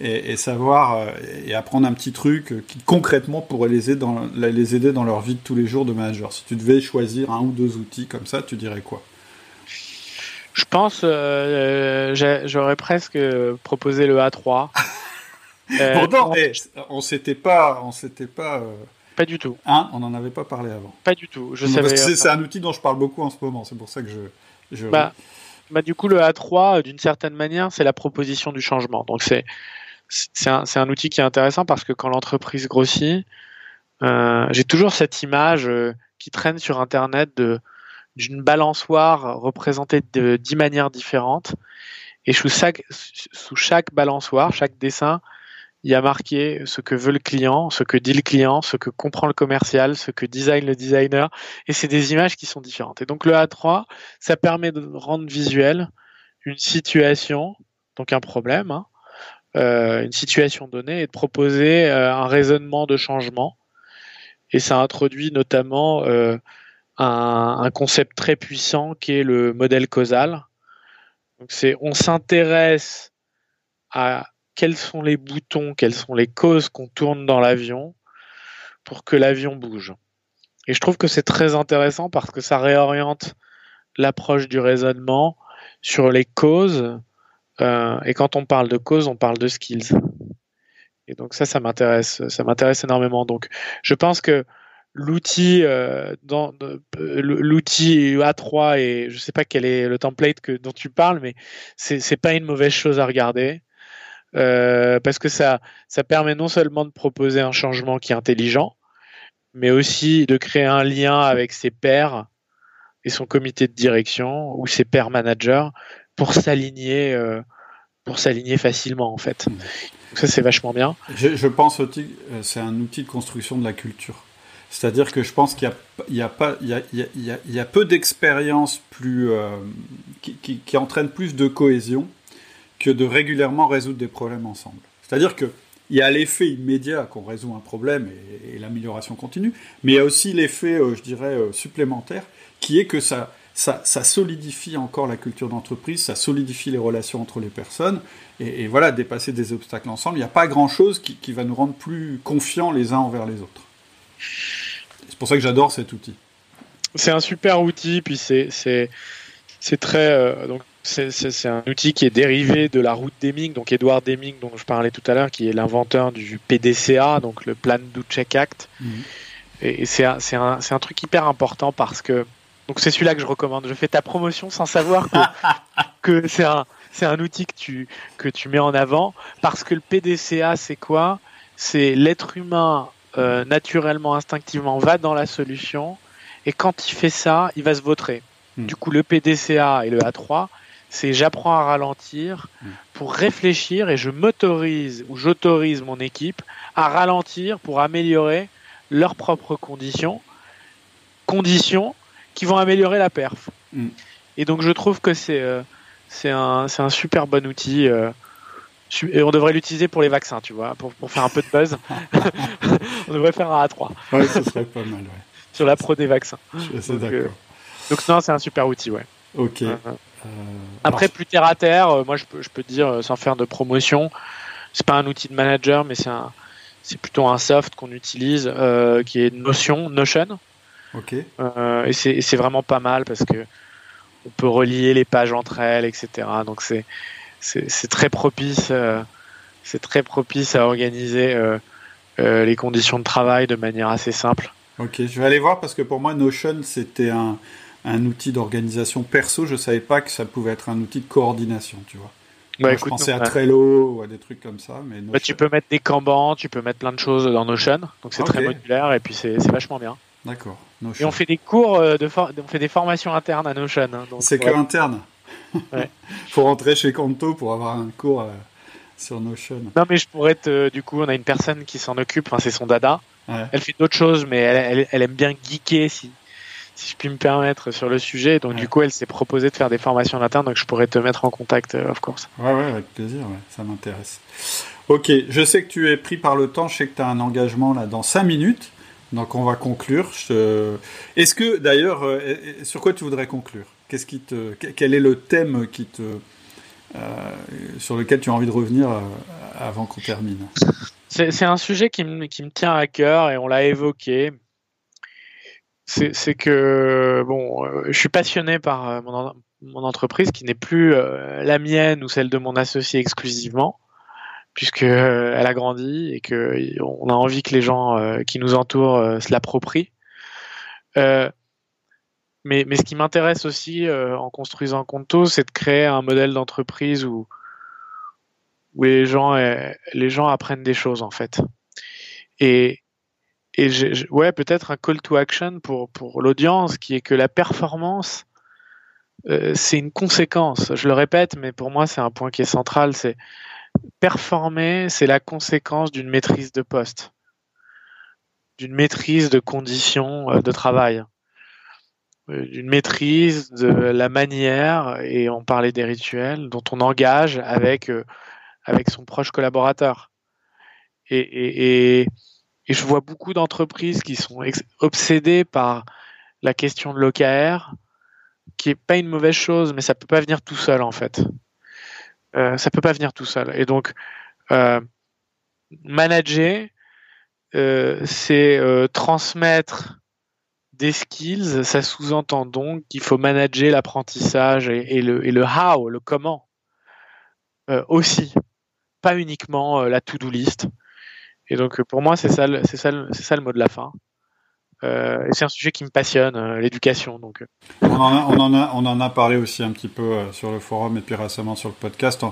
et, savoir euh, et apprendre un petit truc qui concrètement pourrait les aider, dans, les aider dans leur vie de tous les jours de manager. Si tu devais choisir un ou deux outils comme ça, tu dirais quoi? Je pense, euh, j'aurais presque proposé le A3. euh, Pourtant, eh, on s'était pas, on s'était pas. Euh, pas du tout. Hein, on n'en avait pas parlé avant. Pas du tout. Je savais. C'est un outil dont je parle beaucoup en ce moment. C'est pour ça que je. je... Bah, bah, du coup, le A3, d'une certaine manière, c'est la proposition du changement. Donc c'est c'est un, un, outil qui est intéressant parce que quand l'entreprise grossit, euh, j'ai toujours cette image euh, qui traîne sur Internet de d'une balançoire représentée de dix manières différentes. Et sous chaque, sous chaque balançoire, chaque dessin, il y a marqué ce que veut le client, ce que dit le client, ce que comprend le commercial, ce que design le designer. Et c'est des images qui sont différentes. Et donc le A3, ça permet de rendre visuel une situation, donc un problème, hein, euh, une situation donnée, et de proposer euh, un raisonnement de changement. Et ça introduit notamment euh, un, concept très puissant qui est le modèle causal. Donc c'est on s'intéresse à quels sont les boutons, quelles sont les causes qu'on tourne dans l'avion pour que l'avion bouge. Et je trouve que c'est très intéressant parce que ça réoriente l'approche du raisonnement sur les causes. Euh, et quand on parle de causes, on parle de skills. Et donc ça, ça m'intéresse, ça m'intéresse énormément. Donc je pense que l'outil euh, dans euh, l'outil A3 et je sais pas quel est le template que dont tu parles mais c'est c'est pas une mauvaise chose à regarder euh, parce que ça ça permet non seulement de proposer un changement qui est intelligent mais aussi de créer un lien avec ses pairs et son comité de direction ou ses pairs managers pour s'aligner pour s'aligner facilement en fait. Donc ça c'est vachement bien. Je, je pense aussi c'est un outil de construction de la culture. C'est-à-dire que je pense qu'il y, a, peu d'expériences euh, qui, entraînent plus de cohésion que de régulièrement résoudre des problèmes ensemble. C'est-à-dire qu'il y a l'effet immédiat qu'on résout un problème et, l'amélioration continue, mais il y a aussi l'effet, euh, je dirais, euh, supplémentaire, qui est que ça, solidifie encore la culture d'entreprise, ça solidifie les relations entre les personnes, et, voilà, dépasser des obstacles ensemble, il n'y a pas grand-chose qui va nous rendre plus confiants les uns envers les autres. C'est pour ça que j'adore cet outil. C'est un super outil, puis c'est c'est très euh, donc c'est un outil qui est dérivé de la route Deming, donc Edward Deming dont je parlais tout à l'heure, qui est l'inventeur du PDCA, donc le Plan Do Check Act. Mhm. Et, c'est un, un, un, truc hyper important parce que donc c'est celui-là que je recommande. Je fais ta promotion sans savoir que, que c'est un c'est un outil que tu que tu mets en avant parce que le PDCA c'est quoi? C'est l'être humain euh, naturellement, instinctivement, va dans la solution. Et quand il fait ça, il va se vautrer. Hmm. Du coup, le PDCA et le A3, c'est j'apprends à ralentir hmm. pour réfléchir et je m'autorise ou j'autorise mon équipe à ralentir pour améliorer leurs propres conditions, conditions qui vont améliorer la perf. Hmm. Et donc je trouve que c'est euh, c'est un, un, super bon outil. Euh, et on devrait l'utiliser pour les vaccins, tu vois, pour, pour faire un peu de buzz. on devrait faire un A3. Ouais, ce serait pas mal, ouais. Sur la pro des vaccins. Je suis d'accord. Euh, donc, non, c'est un super outil, ouais. Ok. Euh, Après, plus terre à terre, euh, moi, je peux, je peux te dire, sans faire de promotion, c'est pas un outil de manager, mais c'est un, c'est plutôt un soft qu'on utilise, qui est Notion, Notion. Ok. et c'est vraiment pas mal parce que on peut relier les pages entre elles, etc. Donc c'est c'est très propice, euh, c'est très propice à organiser euh, euh, les conditions de travail de manière assez simple. Ok, je vais aller voir parce que pour moi Notion c'était un, un, outil d'organisation perso. Je savais pas que ça pouvait être un outil de coordination, tu vois. Bah, je pensais à Trello ou à des trucs comme ça, mais bah, tu peux mettre des Kanban, tu peux mettre plein de choses dans Notion, donc c'est très modulaire et puis c'est vachement bien. D'accord. Et on fait des cours de on fait des formations internes à Notion. Hein, c'est que interne. Il faut rentrer chez Conto pour avoir un cours sur Notion. Non, mais je pourrais être. du coup, on a une personne qui s'en occupe, c'est son dada. Elle fait d'autres choses, mais elle, elle, aime bien geeker, si, si je puis me permettre, sur le sujet. Donc, du coup, elle s'est proposée de faire des formations en interne, donc je pourrais te mettre en contact, of course. Ouais, ouais, avec plaisir, ça m'intéresse. Ok, je sais que tu es pris par le temps, je sais que tu as un engagement là dans 5 minutes. Donc on va conclure. Est-ce que d'ailleurs, euh, sur quoi tu voudrais conclure? Quel est le thème qui te, euh, sur lequel tu as envie de revenir euh, avant qu'on termine? C'est un sujet qui me, qui me, tient à cœur et on l'a évoqué. C'est que bon, je suis passionné par mon, entreprise qui n'est plus la mienne ou celle de mon associé exclusivement puisque euh, elle a grandi et que on a envie que les gens euh, qui nous entourent euh, se l'approprient. Mais, mais ce qui m'intéresse aussi en construisant Conto, c'est de créer un modèle d'entreprise où, où les gens, les gens apprennent des choses en fait. Et, et ouais, peut-être un call to action pour, pour l'audience qui est que la performance, c'est une conséquence. Je le répète, mais pour moi, c'est un point qui est central. C'est performer, c'est la conséquence d'une maîtrise de poste, d'une maîtrise de conditions euh, de travail, euh, d'une maîtrise de la manière, et on parlait des rituels, dont on engage avec, euh, avec son proche collaborateur. Et, et, je vois beaucoup d'entreprises qui sont obsédées par la question de l'OKR, qui est pas une mauvaise chose, mais ça peut pas venir tout seul en fait. Euh, ça peut pas venir tout seul. Et donc, euh, manager, euh, c'est transmettre des skills. Ça sous-entend donc qu'il faut manager l'apprentissage et, le, et, le, how, le comment aussi, pas uniquement la to-do list. Et donc, pour moi, c'est ça, ça, c'est ça le mot de la fin. Euh, c'est un sujet qui me passionne, euh, l'éducation. Donc. Euh. On en, a, on, en a, parlé aussi un petit peu sur le forum et puis récemment sur le podcast.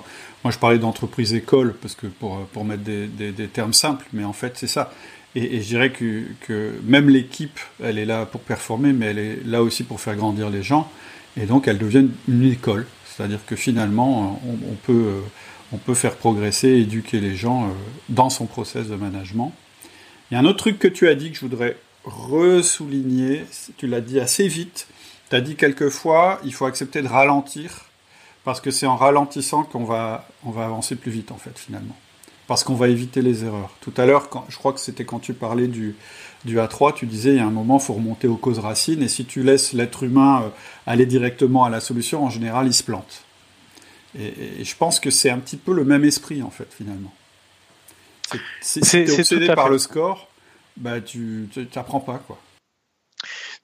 Moi, je parlais d'entreprise école parce que pour, pour mettre des, des, des termes simples, mais en fait, c'est ça. Et, et, je dirais que, que même l'équipe, elle est là pour performer, mais elle est là aussi pour faire grandir les gens. Et donc, elle devient une école. C'est-à-dire que finalement, on, on, peut, on peut faire progresser, éduquer les gens dans son process de management. Il y a un autre truc que tu as dit que je voudrais ressouligner, tu l'as dit assez vite, tu as dit quelquefois, il faut accepter de ralentir, parce que c'est en ralentissant qu'on va, on va avancer plus vite, en fait, finalement. Parce qu'on va éviter les erreurs. Tout à l'heure, je crois que c'était quand tu parlais du, du A3, tu disais, il y a un moment, il faut remonter aux causes racines, et si tu laisses l'être humain euh, aller directement à la solution, en général, il se plante. Et, je pense que c'est un petit peu le même esprit, en fait, finalement. C'est obsédé par le score, bah tu t'apprends pas quoi.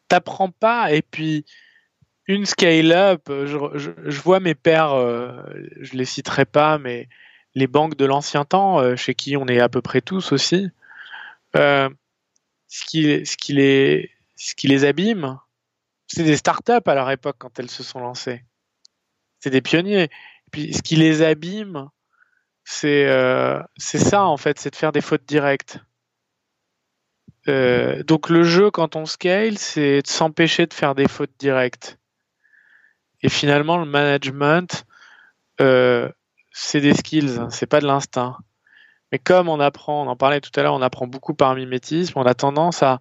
T'apprends pas et puis une scale-up, je, vois mes pères, euh, je les citerai pas, mais les banques de l'ancien temps, euh, chez qui on est à peu près tous aussi, euh, ce, qui, ce, qui les, ce qui les abîme, c'est des startups à leur époque quand elles se sont lancées. C'est des pionniers. Et puis ce qui les abîme, c'est c'est ça en fait, c'est de faire des fautes directes. Euh, donc le jeu, quand on scale, c'est de s'empêcher de faire des fautes directes. Et finalement, le management, euh, c'est des skills, hein, c'est pas de l'instinct. Mais comme on apprend, on en parlait tout à l'heure, on apprend beaucoup par mimétisme, on a tendance à,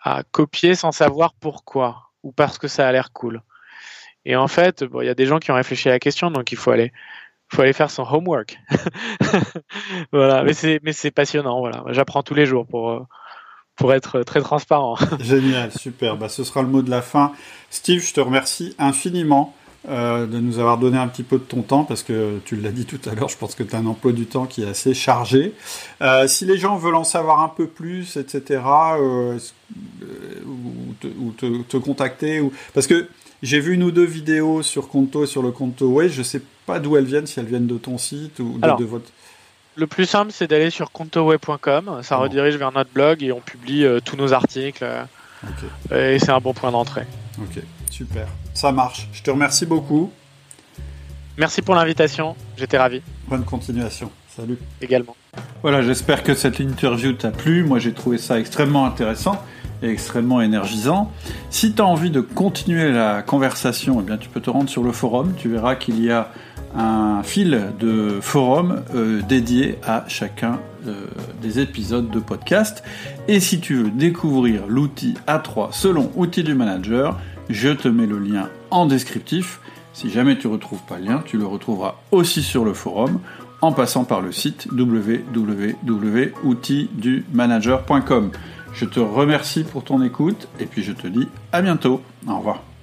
à copier sans savoir pourquoi ou parce que ça a l'air cool. Et en fait, il y a des gens qui ont réfléchi à la question, donc il faut aller, faut aller faire son homework. voilà, mais c'est, passionnant. Voilà, j'apprends tous les jours pour. Pour être très transparent. Génial, super. Bah, ce sera le mot de la fin. Steve, je te remercie infiniment euh, de nous avoir donné un petit peu de ton temps parce que tu l'as dit tout à l'heure, je pense que tu as un emploi du temps qui est assez chargé. Euh, si les gens veulent en savoir un peu plus, etc., euh, ou, te, contacter, ou... parce que j'ai vu une ou deux vidéos sur Conto, sur le Conto Way, je sais pas d'où elles viennent, si elles viennent de ton site ou de votre... Le plus simple, c'est d'aller sur contoway.com. Ça redirige vers notre blog et on publie euh, tous nos articles. Et c'est un bon point d'entrée. Ok, super. Ça marche. Je te remercie beaucoup. Merci pour l'invitation. J'étais ravi. Bonne continuation. Salut. Également. Voilà, j'espère que cette interview t'a plu. Moi, j'ai trouvé ça extrêmement intéressant. et extrêmement énergisant. Si tu as envie de continuer la conversation, eh bien, tu peux te rendre sur le forum. Tu verras qu'il y a un fil de forum euh, dédié à chacun euh, des épisodes de podcast. Et si tu veux découvrir l'outil A3 selon outil du manager, je te mets le lien en descriptif. Si jamais tu ne retrouves pas le lien, tu le retrouveras aussi sur le forum en passant par le site www.outildumanager.com. Je te remercie pour ton écoute et puis je te dis à bientôt. Au revoir.